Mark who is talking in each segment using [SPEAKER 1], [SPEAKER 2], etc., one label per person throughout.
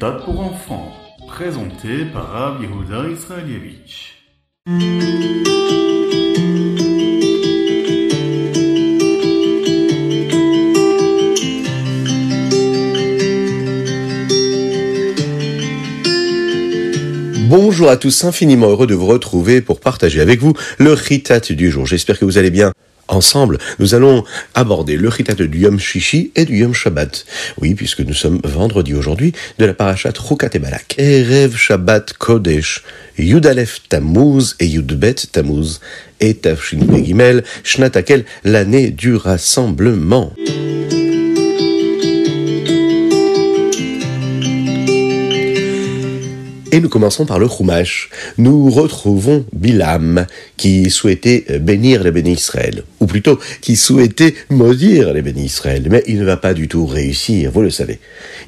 [SPEAKER 1] Ritat pour enfants, présenté par Rav Israelievich.
[SPEAKER 2] Bonjour à tous, infiniment heureux de vous retrouver pour partager avec vous le Ritat du jour. J'espère que vous allez bien. Ensemble, nous allons aborder le Ritat du Yom Shishi et du Yom Shabbat. Oui, puisque nous sommes vendredi aujourd'hui de la parashat Rukat et Balak. Erev Shabbat Kodesh, Yudalef Tammuz et Yudbet Tammuz et Tafshin Begimel, Shnatakel, l'année du rassemblement. Et nous commençons par le Chumash. Nous retrouvons Bilam, qui souhaitait bénir les bénis Israël, ou plutôt qui souhaitait maudire les bénis Israël, mais il ne va pas du tout réussir, vous le savez.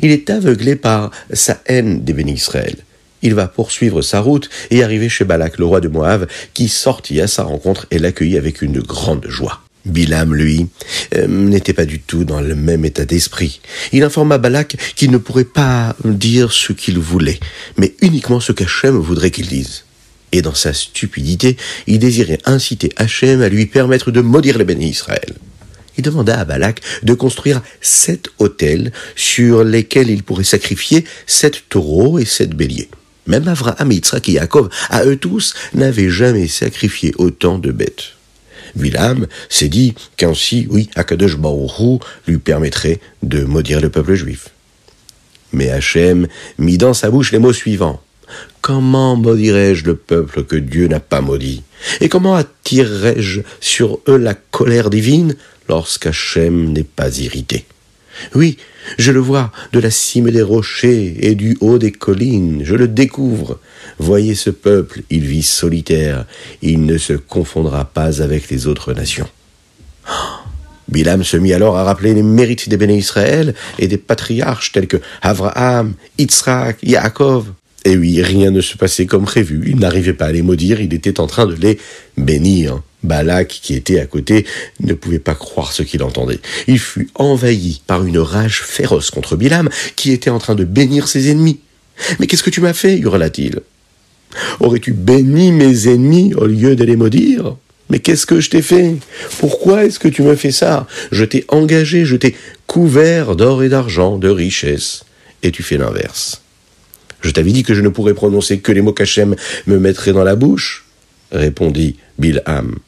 [SPEAKER 2] Il est aveuglé par sa haine des bénis Israël. Il va poursuivre sa route et arriver chez Balak, le roi de Moab, qui sortit à sa rencontre et l'accueillit avec une grande joie. Bilam, lui, euh, n'était pas du tout dans le même état d'esprit. Il informa Balak qu'il ne pourrait pas dire ce qu'il voulait, mais uniquement ce qu'Hachem voudrait qu'il dise. Et dans sa stupidité, il désirait inciter Hachem à lui permettre de maudire les bénis Israël. Il demanda à Balak de construire sept autels sur lesquels il pourrait sacrifier sept taureaux et sept béliers. Même Avraham, Yitzhak et Yaakov, à eux tous, n'avaient jamais sacrifié autant de bêtes. Bilam s'est dit qu'ainsi, oui, Akadosh Baruch lui permettrait de maudire le peuple juif. Mais Hachem mit dans sa bouche les mots suivants. Comment maudirais-je le peuple que Dieu n'a pas maudit? Et comment attirerais-je sur eux la colère divine lorsqu'Hachem n'est pas irrité? Oui, je le vois de la cime des rochers et du haut des collines, je le découvre. Voyez ce peuple, il vit solitaire, il ne se confondra pas avec les autres nations. Bilam se mit alors à rappeler les mérites des béné Israël et des patriarches tels que Avraham, Yitzhak, Yaakov. Et oui, rien ne se passait comme prévu, il n'arrivait pas à les maudire, il était en train de les bénir. Balak, qui était à côté, ne pouvait pas croire ce qu'il entendait. Il fut envahi par une rage féroce contre Bilam, qui était en train de bénir ses ennemis. Mais qu'est-ce que tu m'as fait? hurla-t-il. Aurais-tu béni mes ennemis au lieu de les maudire Mais qu'est-ce que je t'ai fait Pourquoi est-ce que tu me fais ça Je t'ai engagé, je t'ai couvert d'or et d'argent, de richesses, et tu fais l'inverse. Je t'avais dit que je ne pourrais prononcer que les mots qu'Hachem me mettrait dans la bouche, répondit Bilham.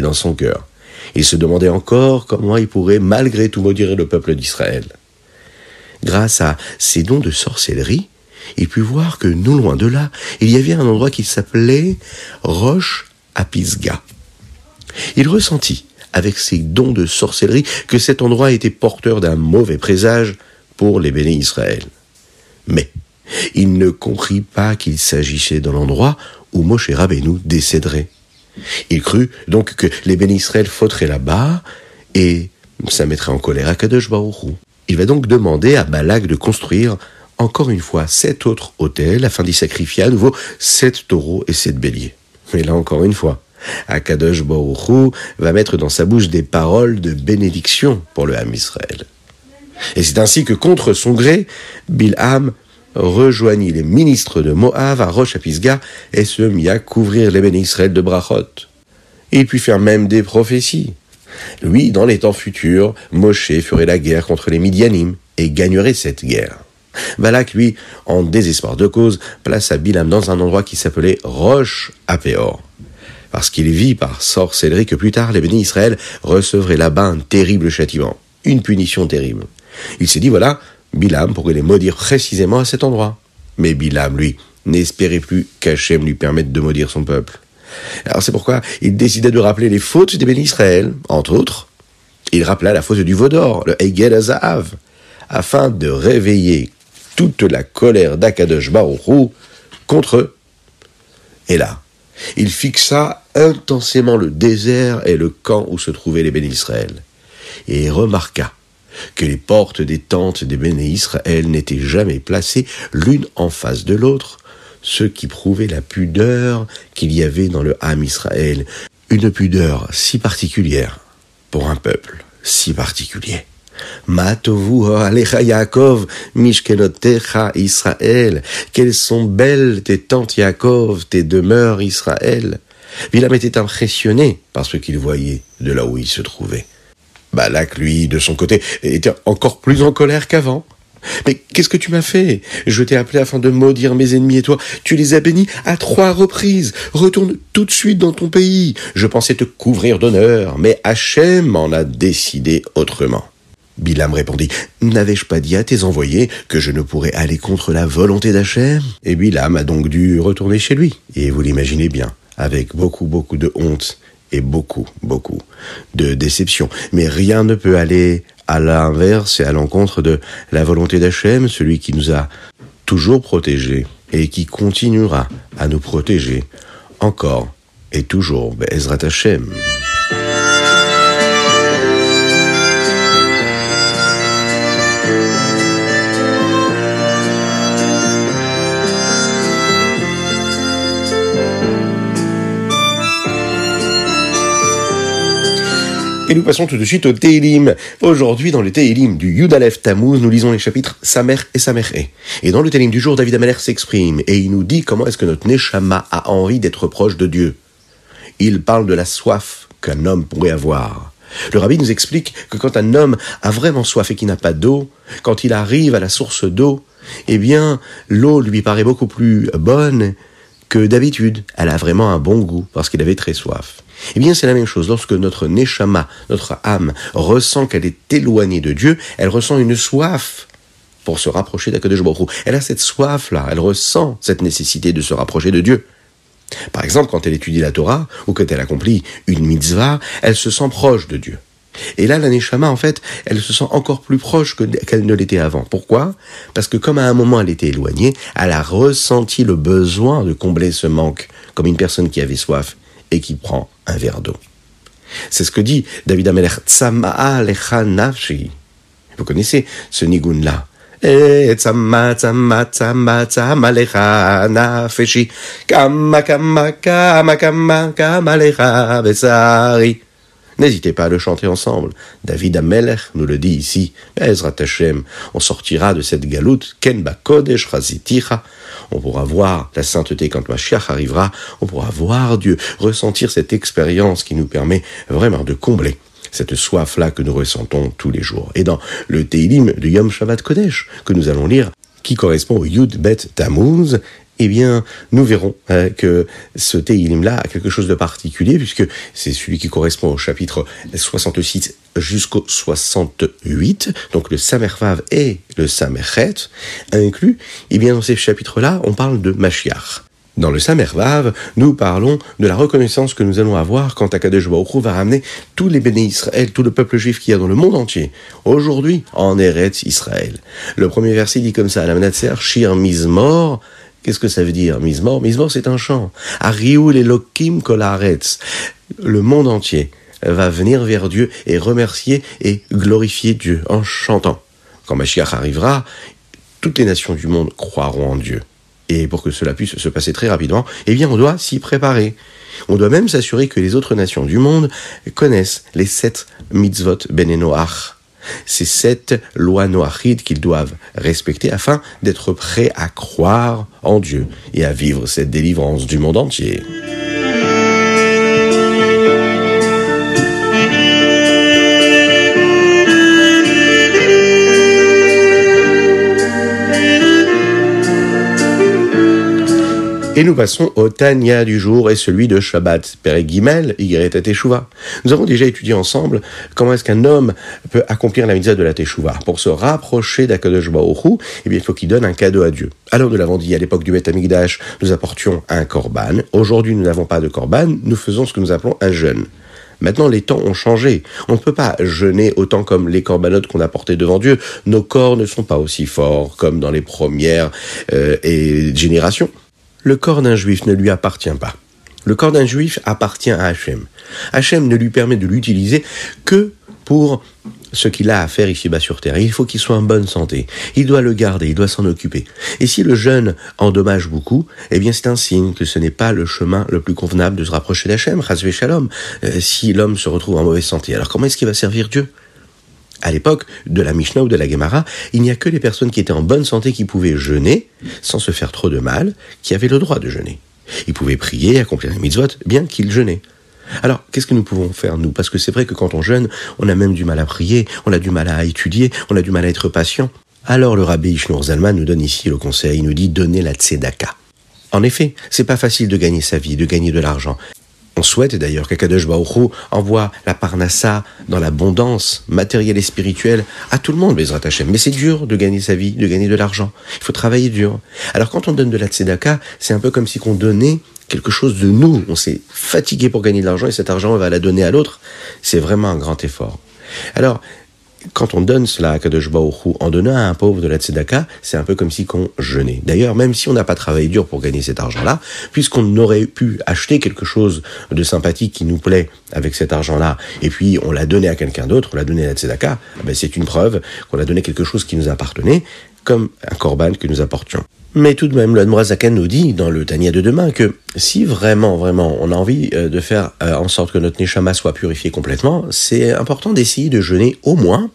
[SPEAKER 2] Dans son cœur, il se demandait encore comment il pourrait malgré tout maudire le peuple d'Israël. Grâce à ses dons de sorcellerie, il put voir que non loin de là, il y avait un endroit qui s'appelait Roche à Pisgah. Il ressentit, avec ses dons de sorcellerie, que cet endroit était porteur d'un mauvais présage pour les bénis Israël. Mais il ne comprit pas qu'il s'agissait de l'endroit où Moshe Rabbeinu décéderait. Il crut donc que les bénis Israël fauteraient là-bas et ça mettrait en colère à Kadosh Baruch Il va donc demander à Balak de construire encore une fois sept autres hôtels afin d'y sacrifier à nouveau sept taureaux et sept béliers. Mais là encore une fois, Akadosh Baruch va mettre dans sa bouche des paroles de bénédiction pour le Ham Israël. Et c'est ainsi que contre son gré, Bilham rejoignit les ministres de Moab à Roche à Pisgah et se mit à couvrir les bénis Israël de brachot. Il put faire même des prophéties. Lui, dans les temps futurs, Moshe ferait la guerre contre les Midianim et gagnerait cette guerre. Balak, lui, en désespoir de cause, plaça Bilam dans un endroit qui s'appelait Roche à Péor. Parce qu'il vit par sorcellerie que plus tard les bénis Israël recevraient là-bas un terrible châtiment, une punition terrible. Il s'est dit, voilà, Bilam pourrait les maudire précisément à cet endroit. Mais Bilam, lui, n'espérait plus qu'Hachem lui permette de maudire son peuple. Alors c'est pourquoi il décida de rappeler les fautes des bénis Israël, entre autres. Il rappela la faute du Vaudor, le Hegel Azahav, afin de réveiller toute la colère d'Akadosh Baruchou contre eux. Et là, il fixa intensément le désert et le camp où se trouvaient les bénis Israël, et remarqua que les portes des tentes des bénis Israël n'étaient jamais placées l'une en face de l'autre, ce qui prouvait la pudeur qu'il y avait dans le Ham Israël, une pudeur si particulière pour un peuple si particulier. Matovu alecha Yaakov, mishkenotecha Israël. Quelles sont belles tes tentes Yaakov, tes demeures Israël? Bilam était impressionné par ce qu'il voyait de là où il se trouvait. Balak, lui, de son côté, était encore plus en colère qu'avant. Mais qu'est-ce que tu m'as fait? Je t'ai appelé afin de maudire mes ennemis et toi, tu les as bénis à trois reprises. Retourne tout de suite dans ton pays. Je pensais te couvrir d'honneur, mais Hachem en a décidé autrement. Bilam répondit, N'avais-je pas dit à tes envoyés que je ne pourrais aller contre la volonté d'Hachem? Et Bilam a donc dû retourner chez lui. Et vous l'imaginez bien, avec beaucoup, beaucoup de honte et beaucoup, beaucoup de déception. Mais rien ne peut aller à l'inverse et à l'encontre de la volonté d'Hachem, celui qui nous a toujours protégés et qui continuera à nous protéger encore et toujours. Ezrat Hachem. Et nous passons tout de suite au Teilim. Aujourd'hui, dans le Teilim du Yudalef Tammuz, nous lisons les chapitres Samer et Samer Et dans le Teilim du jour, David Ameler s'exprime et il nous dit comment est-ce que notre Neshama a envie d'être proche de Dieu. Il parle de la soif qu'un homme pourrait avoir. Le rabbi nous explique que quand un homme a vraiment soif et qu'il n'a pas d'eau, quand il arrive à la source d'eau, eh bien, l'eau lui paraît beaucoup plus bonne que d'habitude. Elle a vraiment un bon goût parce qu'il avait très soif. Eh bien, c'est la même chose. Lorsque notre neshama, notre âme, ressent qu'elle est éloignée de Dieu, elle ressent une soif pour se rapprocher d'Akadosh Baruch Elle a cette soif-là, elle ressent cette nécessité de se rapprocher de Dieu. Par exemple, quand elle étudie la Torah, ou quand elle accomplit une mitzvah, elle se sent proche de Dieu. Et là, la Neshama, en fait, elle se sent encore plus proche qu'elle ne l'était avant. Pourquoi? Parce que comme à un moment elle était éloignée, elle a ressenti le besoin de combler ce manque, comme une personne qui avait soif et qui prend un verre d'eau. C'est ce que dit David Ameler, Tsama'a. Vous connaissez ce nigun-là besari. N'hésitez pas à le chanter ensemble. David Ameler nous le dit ici. On sortira de cette galoute. Kodesh On pourra voir la sainteté quand Mashiach arrivera. On pourra voir Dieu, ressentir cette expérience qui nous permet vraiment de combler cette soif-là que nous ressentons tous les jours. Et dans le Teilim de Yom Shabbat Kodesh, que nous allons lire, qui correspond au Yud Bet Tammuz, eh bien, nous verrons euh, que ce Teilim-là a quelque chose de particulier, puisque c'est celui qui correspond au chapitre 66 jusqu'au 68, donc le Samervav et le Samerchet, inclus, eh bien, dans ces chapitres-là, on parle de Mashiach. Dans le Samervav, nous parlons de la reconnaissance que nous allons avoir quand Akadosh Baruch va ramener tous les bénis Israël, tout le peuple juif qui y a dans le monde entier, aujourd'hui en Eretz Israël. Le premier verset dit comme ça, la Shir Mizmor, Qu'est-ce que ça veut dire, Mizmor Mizmor, c'est un chant. Ariul Elohim Kolaretz. Le monde entier va venir vers Dieu et remercier et glorifier Dieu en chantant. Quand Mashiach arrivera, toutes les nations du monde croiront en Dieu. Et pour que cela puisse se passer très rapidement, eh bien, on doit s'y préparer. On doit même s'assurer que les autres nations du monde connaissent les sept mitzvot benenoach, ces sept lois noachides qu'ils doivent respecter afin d'être prêts à croire en Dieu et à vivre cette délivrance du monde entier. Et nous passons au Tanya du jour et celui de Shabbat, Père Gimel, Yigret Teshuvah. Nous avons déjà étudié ensemble comment est-ce qu'un homme peut accomplir la mitzvah de la Teshuvah. Pour se rapprocher d'Akadosh Baruch eh bien, il faut qu'il donne un cadeau à Dieu. Alors, nous l'avons dit, à l'époque du Beth Amikdash, nous apportions un korban. Aujourd'hui, nous n'avons pas de korban. Nous faisons ce que nous appelons un jeûne. Maintenant, les temps ont changé. On ne peut pas jeûner autant comme les corbanotes qu'on a portés devant Dieu. Nos corps ne sont pas aussi forts comme dans les premières euh, générations le corps d'un juif ne lui appartient pas. Le corps d'un juif appartient à Hachem. Hachem ne lui permet de l'utiliser que pour ce qu'il a à faire ici-bas sur Terre. Il faut qu'il soit en bonne santé. Il doit le garder, il doit s'en occuper. Et si le jeune endommage beaucoup, eh c'est un signe que ce n'est pas le chemin le plus convenable de se rapprocher d'Hachem, Shalom, euh, si l'homme se retrouve en mauvaise santé. Alors comment est-ce qu'il va servir Dieu? À l'époque de la Mishnah ou de la Gemara, il n'y a que les personnes qui étaient en bonne santé qui pouvaient jeûner, sans se faire trop de mal, qui avaient le droit de jeûner. Ils pouvaient prier, accomplir les mitzvot, bien qu'ils jeûnaient. Alors, qu'est-ce que nous pouvons faire, nous? Parce que c'est vrai que quand on jeûne, on a même du mal à prier, on a du mal à étudier, on a du mal à être patient. Alors le rabbi Ishnur Zalman nous donne ici le conseil, il nous dit donner la tzedaka. En effet, c'est pas facile de gagner sa vie, de gagner de l'argent. On souhaite d'ailleurs qu'Akadosh Baruch envoie la parnassa dans l'abondance matérielle et spirituelle à tout le monde, Bezrat Hashem. Mais c'est dur de gagner sa vie, de gagner de l'argent. Il faut travailler dur. Alors quand on donne de la tzedaka, c'est un peu comme si on donnait quelque chose de nous. On s'est fatigué pour gagner de l'argent et cet argent, on va la donner à l'autre. C'est vraiment un grand effort. Alors, quand on donne cela à Kadosh en donnant à un pauvre de la tzedaka, c'est un peu comme si qu'on jeûnait. D'ailleurs, même si on n'a pas travaillé dur pour gagner cet argent-là, puisqu'on aurait pu acheter quelque chose de sympathique qui nous plaît avec cet argent-là, et puis on l'a donné à quelqu'un d'autre, on l'a donné à la tzedaka, ben c'est une preuve qu'on a donné quelque chose qui nous appartenait, comme un korban que nous apportions. Mais tout de même, le Zaken nous dit dans le Tania de demain que si vraiment, vraiment, on a envie euh, de faire euh, en sorte que notre Neshama soit purifié complètement, c'est important d'essayer de jeûner au moins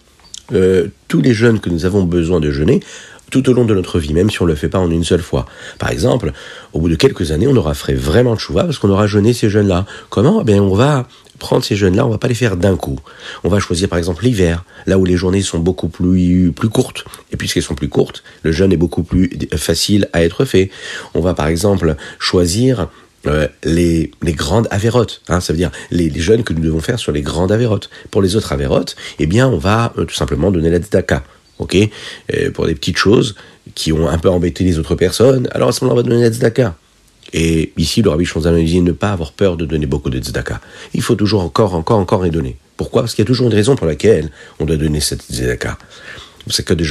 [SPEAKER 2] euh, tous les jeûnes que nous avons besoin de jeûner tout au long de notre vie, même si on ne le fait pas en une seule fois. Par exemple, au bout de quelques années, on aura fait vraiment de chouva parce qu'on aura jeûné ces jeûnes-là. Comment? Eh bien, on va prendre ces jeunes-là, on va pas les faire d'un coup. On va choisir par exemple l'hiver, là où les journées sont beaucoup plus, plus courtes. Et puisqu'elles sont plus courtes, le jeûne est beaucoup plus facile à être fait. On va par exemple choisir euh, les, les, grandes avérotes, hein, ça veut dire les, les, jeûnes que nous devons faire sur les grandes avérotes. Pour les autres avérotes, eh bien, on va euh, tout simplement donner la tzedaka, ok? Pour des petites choses qui ont un peu embêté les autres personnes, alors à ce moment-là, on va donner la tzedaka. Et ici, le Rabbi Shonzan dit ne pas avoir peur de donner beaucoup de tzedaka. Il faut toujours encore, encore, encore et donner. Pourquoi? Parce qu'il y a toujours une raison pour laquelle on doit donner cette tzedaka. C'est que de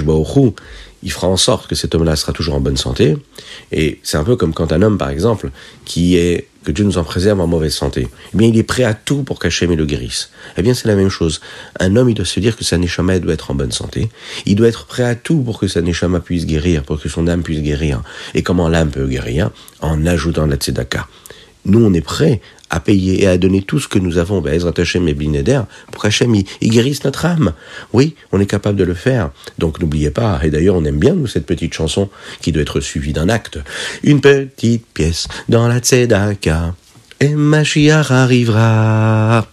[SPEAKER 2] il fera en sorte que cet homme-là sera toujours en bonne santé. Et c'est un peu comme quand un homme, par exemple, qui est que Dieu nous en préserve en mauvaise santé, eh bien il est prêt à tout pour qu'Hachem le guérisse. Eh bien c'est la même chose. Un homme, il doit se dire que sa neshama doit être en bonne santé. Il doit être prêt à tout pour que sa neshama puisse guérir, pour que son âme puisse guérir. Et comment l'âme peut guérir? En ajoutant la tzedaka. Nous, on est prêt à payer et à donner tout ce que nous avons, ben, Ezra Hashem et Bineder, pour qu'Hachem il, guérisse notre âme. Oui, on est capable de le faire. Donc n'oubliez pas, et d'ailleurs on aime bien nous cette petite chanson qui doit être suivie d'un acte. Une petite pièce dans la tzedaka, et Mashiach arrivera.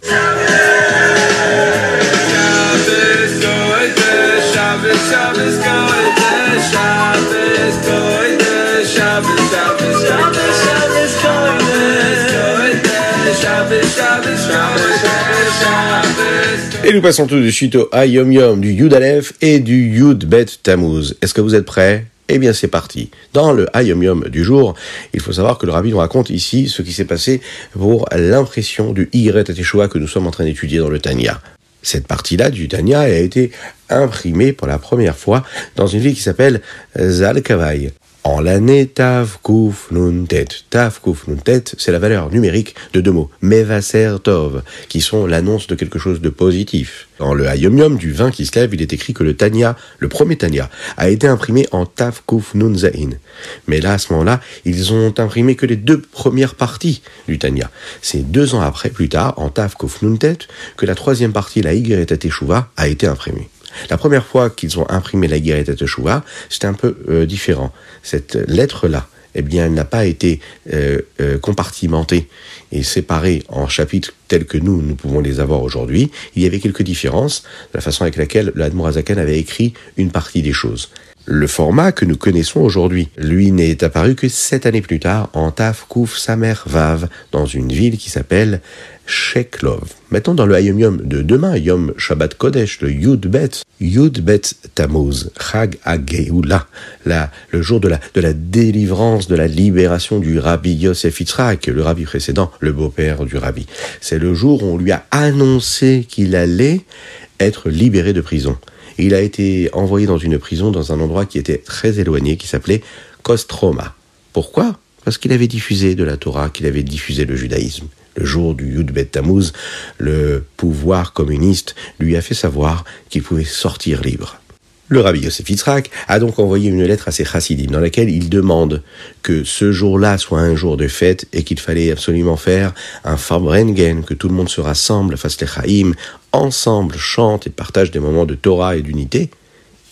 [SPEAKER 2] Et nous passons tout de suite au Ayom Yom du Yud Aleph et du Yud Bet Tammuz. Est-ce que vous êtes prêts? Eh bien, c'est parti. Dans le Ayom Yom du jour, il faut savoir que le rabbi nous raconte ici ce qui s'est passé pour l'impression du Yret Teshua que nous sommes en train d'étudier dans le Tanya. Cette partie-là du Tanya a été imprimée pour la première fois dans une ville qui s'appelle Zalkavai en l'année Tav Kuf Nun Tet. C'est la valeur numérique de deux mots, Mevaser Tov, qui sont l'annonce de quelque chose de positif. Dans le Hayom du vin qui se lève, il est écrit que le Tanya, le premier Tanya, a été imprimé en Tav Kuf Zain. Mais là, à ce moment-là, ils ont imprimé que les deux premières parties du Tanya. C'est deux ans après, plus tard, en Tav Kuf que la troisième partie, la Yigret Teshuva, a été imprimée. La première fois qu'ils ont imprimé la Guérette Teshuvah, c'était un peu euh, différent. Cette lettre-là, eh bien, elle n'a pas été euh, euh, compartimentée et séparée en chapitres tels que nous, nous pouvons les avoir aujourd'hui. Il y avait quelques différences de la façon avec laquelle l'Admorazakan avait écrit une partie des choses. Le format que nous connaissons aujourd'hui, lui, n'est apparu que sept années plus tard en Taf Kouf Samer Vav, dans une ville qui s'appelle Sheklov. Mettons dans le Hayom Yom de demain, Yom Shabbat Kodesh, le Yud Bet, Yud Bet Tammuz, Chag Ageula, le jour de la, de la délivrance, de la libération du Rabbi Yosef Yitzhak, le Rabbi précédent, le beau-père du Rabbi. C'est le jour où on lui a annoncé qu'il allait être libéré de prison il a été envoyé dans une prison dans un endroit qui était très éloigné, qui s'appelait Kostroma. Pourquoi? Parce qu'il avait diffusé de la Torah, qu'il avait diffusé le judaïsme. Le jour du Yud Bet Tammuz, le pouvoir communiste lui a fait savoir qu'il pouvait sortir libre. Le rabbi Yosef Yitzhak a donc envoyé une lettre à ses chassidim dans laquelle il demande que ce jour-là soit un jour de fête et qu'il fallait absolument faire un Farbrengen, que tout le monde se rassemble, fasse les chaim, ensemble chante et partage des moments de Torah et d'unité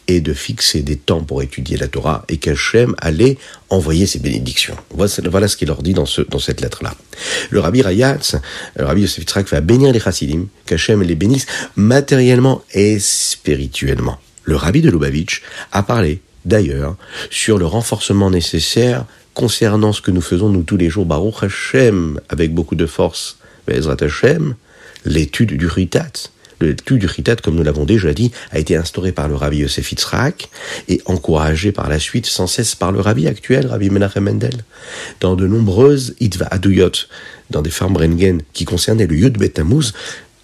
[SPEAKER 2] et de fixer des temps pour étudier la Torah et qu'Hachem allait envoyer ses bénédictions. Voilà, ce qu'il leur dit dans, ce, dans cette lettre-là. Le rabbi Rayatz, le rabbi Yosef Yitzhak va bénir les chassidim, qu'Hachem les bénisse matériellement et spirituellement. Le rabbi de Lubavitch a parlé, d'ailleurs, sur le renforcement nécessaire concernant ce que nous faisons nous tous les jours, Baruch Hashem, avec beaucoup de force, Bezrat Hashem, l'étude du Ritat. L'étude du Ritat, comme nous l'avons déjà dit, a été instauré par le rabbi Yosef Yitzhak et encouragé par la suite sans cesse par le rabbi actuel, rabbi Menachem Mendel, dans de nombreuses Itva Aduyot, dans des Farmbrengen qui concernaient le Yud Betamuz,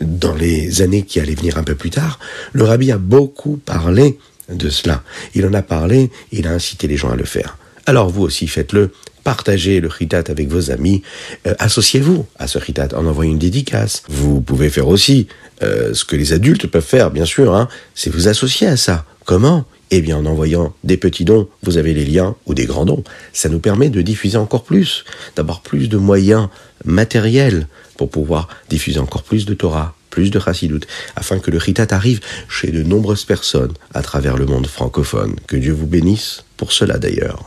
[SPEAKER 2] dans les années qui allaient venir un peu plus tard, le rabbi a beaucoup parlé de cela. Il en a parlé, il a incité les gens à le faire. Alors vous aussi faites-le, partagez le chitat avec vos amis, euh, associez-vous à ce chitat en envoyant une dédicace. Vous pouvez faire aussi euh, ce que les adultes peuvent faire, bien sûr, hein, c'est vous associer à ça. Comment? Eh bien, en envoyant des petits dons, vous avez les liens ou des grands dons. Ça nous permet de diffuser encore plus, d'avoir plus de moyens matériels pour pouvoir diffuser encore plus de Torah, plus de Chassidut, afin que le Ritat arrive chez de nombreuses personnes à travers le monde francophone. Que Dieu vous bénisse pour cela d'ailleurs.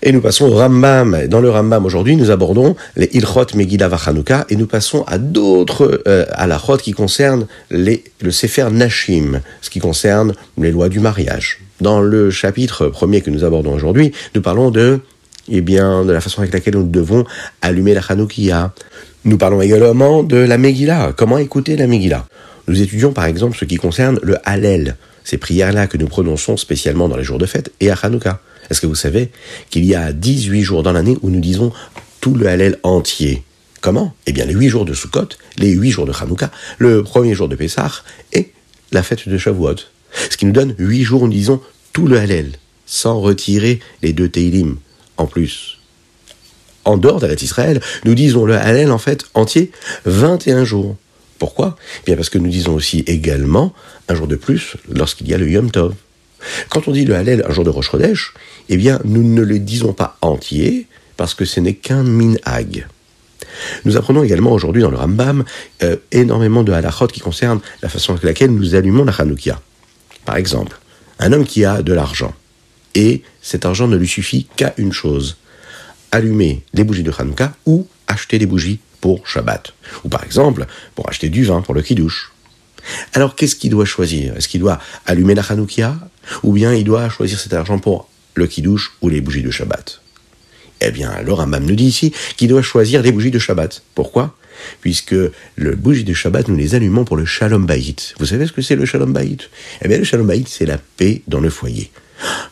[SPEAKER 2] Et nous passons au Rambam. Dans le Rambam aujourd'hui, nous abordons les Ilchot Megillah Vachanouka et nous passons à d'autres euh, halachot qui concernent les, le Sefer Nashim, ce qui concerne les lois du mariage. Dans le chapitre premier que nous abordons aujourd'hui, nous parlons de, eh bien, de la façon avec laquelle nous devons allumer la Hanoukia. Nous parlons également de la Megillah, comment écouter la Megillah? Nous étudions par exemple ce qui concerne le Hallel, ces prières-là que nous prononçons spécialement dans les jours de fête et à Hanouka. Est-ce que vous savez qu'il y a 18 jours dans l'année où nous disons tout le Hallel entier? Comment? Eh bien, les 8 jours de Sukkot, les 8 jours de Hanouka, le premier jour de Pessah et la fête de Shavuot. Ce qui nous donne 8 jours où nous disons tout le Hallel, sans retirer les deux Teilim en plus. En dehors d'Alat Israël, nous disons le Hallel en fait entier 21 jours. Pourquoi? Eh Bien parce que nous disons aussi également un jour de plus lorsqu'il y a le Yom Tov. Quand on dit le Hallel un jour de Rosh eh bien, nous ne le disons pas entier, parce que ce n'est qu'un minhag. Nous apprenons également aujourd'hui dans le Rambam euh, énormément de halachot qui concernent la façon avec laquelle nous allumons la Hanoukia. Par exemple, un homme qui a de l'argent, et cet argent ne lui suffit qu'à une chose, allumer les bougies de Hanouka ou acheter des bougies pour Shabbat. Ou par exemple, pour acheter du vin pour le kiddush. Alors qu'est-ce qu'il doit choisir? Est-ce qu'il doit allumer la Hanoukia ou bien il doit choisir cet argent pour le kidouche ou les bougies de Shabbat? Eh bien, alors Rambam nous dit ici qu'il doit choisir les bougies de Shabbat. Pourquoi? Puisque le bougie de Shabbat, nous les allumons pour le Shalom Bayit. Vous savez ce que c'est le Shalom Bayit? Eh bien, le Shalom Bayit, c'est la paix dans le foyer.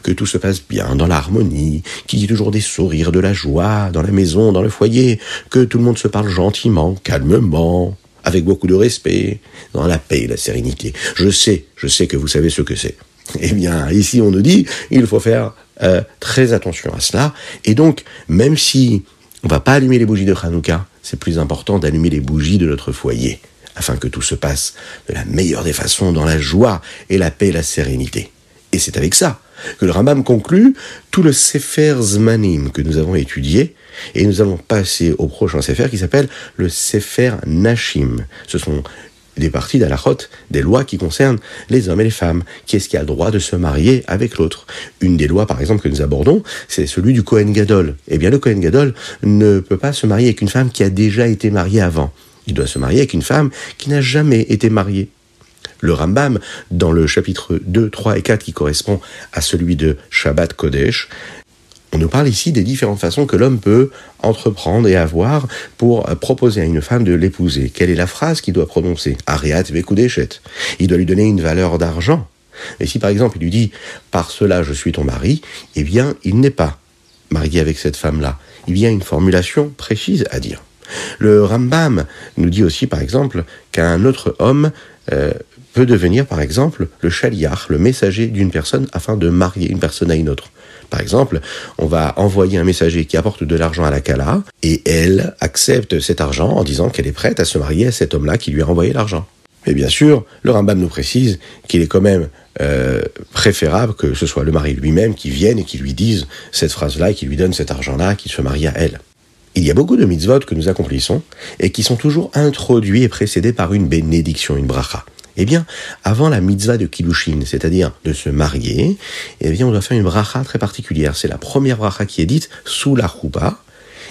[SPEAKER 2] Que tout se passe bien, dans l'harmonie, qu'il y ait toujours des sourires, de la joie, dans la maison, dans le foyer, que tout le monde se parle gentiment, calmement, avec beaucoup de respect, dans la paix et la sérénité. Je sais, je sais que vous savez ce que c'est. Eh bien, ici, on nous dit, il faut faire euh, très attention à cela. Et donc, même si on va pas allumer les bougies de Hanouka, c'est plus important d'allumer les bougies de notre foyer, afin que tout se passe de la meilleure des façons, dans la joie et la paix et la sérénité. Et c'est avec ça que le Rambam conclut tout le Sefer Zmanim que nous avons étudié, et nous allons passer au prochain Sefer qui s'appelle le Sefer Nashim. Ce sont des parties d'Alachot, des lois qui concernent les hommes et les femmes. Qui est-ce qui a le droit de se marier avec l'autre? Une des lois, par exemple, que nous abordons, c'est celui du Kohen Gadol. Eh bien, le Kohen Gadol ne peut pas se marier avec une femme qui a déjà été mariée avant. Il doit se marier avec une femme qui n'a jamais été mariée. Le Rambam, dans le chapitre 2, 3 et 4 qui correspond à celui de Shabbat Kodesh, on nous parle ici des différentes façons que l'homme peut entreprendre et avoir pour euh, proposer à une femme de l'épouser. Quelle est la phrase qu'il doit prononcer? Ariat vekudeshet. Il doit lui donner une valeur d'argent. Et si par exemple il lui dit par cela je suis ton mari, eh bien il n'est pas marié avec cette femme-là. Il y a une formulation précise à dire. Le Rambam nous dit aussi par exemple qu'un autre homme euh, devenir par exemple le chaliar, le messager d'une personne afin de marier une personne à une autre. Par exemple, on va envoyer un messager qui apporte de l'argent à la Kala et elle accepte cet argent en disant qu'elle est prête à se marier à cet homme-là qui lui a envoyé l'argent. Mais bien sûr, le Rambam nous précise qu'il est quand même euh, préférable que ce soit le mari lui-même qui vienne et qui lui dise cette phrase-là et qui lui donne cet argent-là, qu'il se marie à elle. Il y a beaucoup de mitzvot que nous accomplissons et qui sont toujours introduits et précédés par une bénédiction, une bracha. Eh bien, avant la mitzvah de Kiddushin, c'est-à-dire de se marier, eh bien, on doit faire une bracha très particulière. C'est la première bracha qui est dite sous la choupa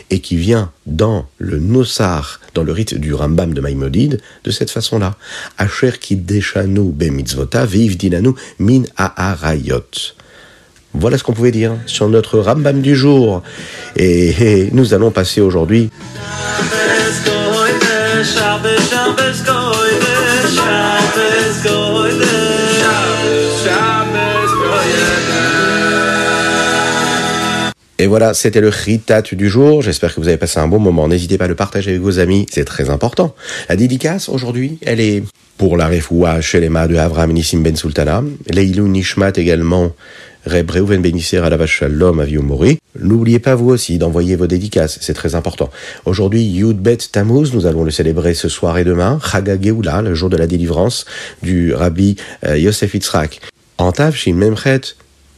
[SPEAKER 2] et qui vient dans le Nosar, dans le rite du Rambam de Maïmodide, de cette façon-là. Asher kiddeshanu be mitzvota dinanu min. Voilà ce qu'on pouvait dire sur notre Rambam du jour. Et, nous allons passer aujourd'hui Et voilà, c'était le Ritat du jour. J'espère que vous avez passé un bon moment. N'hésitez pas à le partager avec vos amis, c'est très important. La dédicace aujourd'hui, elle est pour la Refoua Shelema de Avram Nissim Ben Sultana, Leilou Nishmat également, Reb Reuven Benisser à la vache Shalom à Mori. N'oubliez pas vous aussi d'envoyer vos dédicaces, c'est très important. Aujourd'hui, Yudbet Tammuz, nous allons le célébrer ce soir et demain, Chaga Geoula, le jour de la délivrance du Rabbi euh, Yosef Yitzhak. En Tavshin Memchet,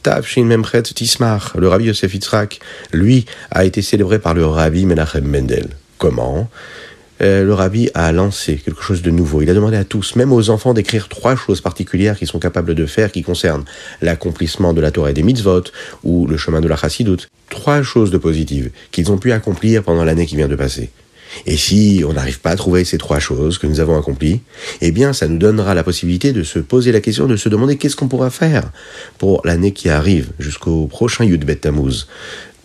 [SPEAKER 2] Tavshin Memchet Tismar, le Rabbi Yosef Yitzhak, lui, a été célébré par le Rabbi Menachem Mendel. Comment? Euh, le rabbi a lancé quelque chose de nouveau. Il a demandé à tous, même aux enfants, d'écrire trois choses particulières qu'ils sont capables de faire qui concernent l'accomplissement de la Torah et des mitzvot ou le chemin de la chassidoute. Trois choses de positives qu'ils ont pu accomplir pendant l'année qui vient de passer. Et si on n'arrive pas à trouver ces trois choses que nous avons accomplies, eh bien, ça nous donnera la possibilité de se poser la question, de se demander qu'est-ce qu'on pourra faire pour l'année qui arrive, jusqu'au prochain Yud Bet Tammuz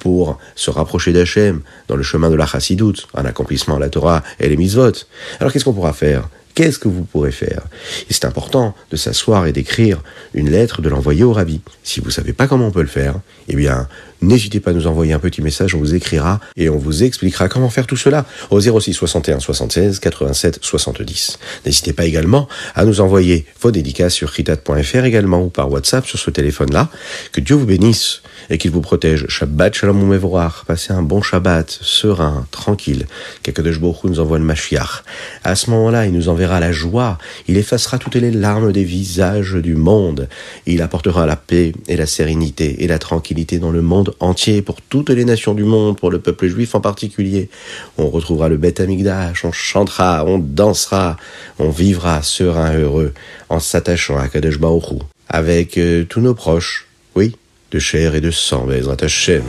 [SPEAKER 2] pour se rapprocher d'Hachem dans le chemin de la chassidoute, un accomplissement à la Torah et les mitzvot. Alors qu'est-ce qu'on pourra faire? Qu'est-ce que vous pourrez faire? C'est important de s'asseoir et d'écrire une lettre, de l'envoyer au rabbi. Si vous ne savez pas comment on peut le faire, eh bien, n'hésitez pas à nous envoyer un petit message, on vous écrira et on vous expliquera comment faire tout cela au 06 61 76 87 70. N'hésitez pas également à nous envoyer vos dédicaces sur ritat.fr également ou par WhatsApp sur ce téléphone-là. Que Dieu vous bénisse et qu'il vous protège. Shabbat shalom umevorach. Passez un bon Shabbat, serein, tranquille. Qu'Akadosh Baruch nous envoie le Mashiach. À ce moment-là, il nous enverra la joie. Il effacera toutes les larmes des visages du monde. Il apportera la paix et la sérénité et la tranquillité dans le monde entier, pour toutes les nations du monde, pour le peuple juif en particulier. On retrouvera le Beth Amigdash, on chantera, on dansera, on vivra serein, heureux, en s'attachant à Kadesh Baruch avec euh, tous nos proches, oui, de chair et de sang, Bezrat Hashem.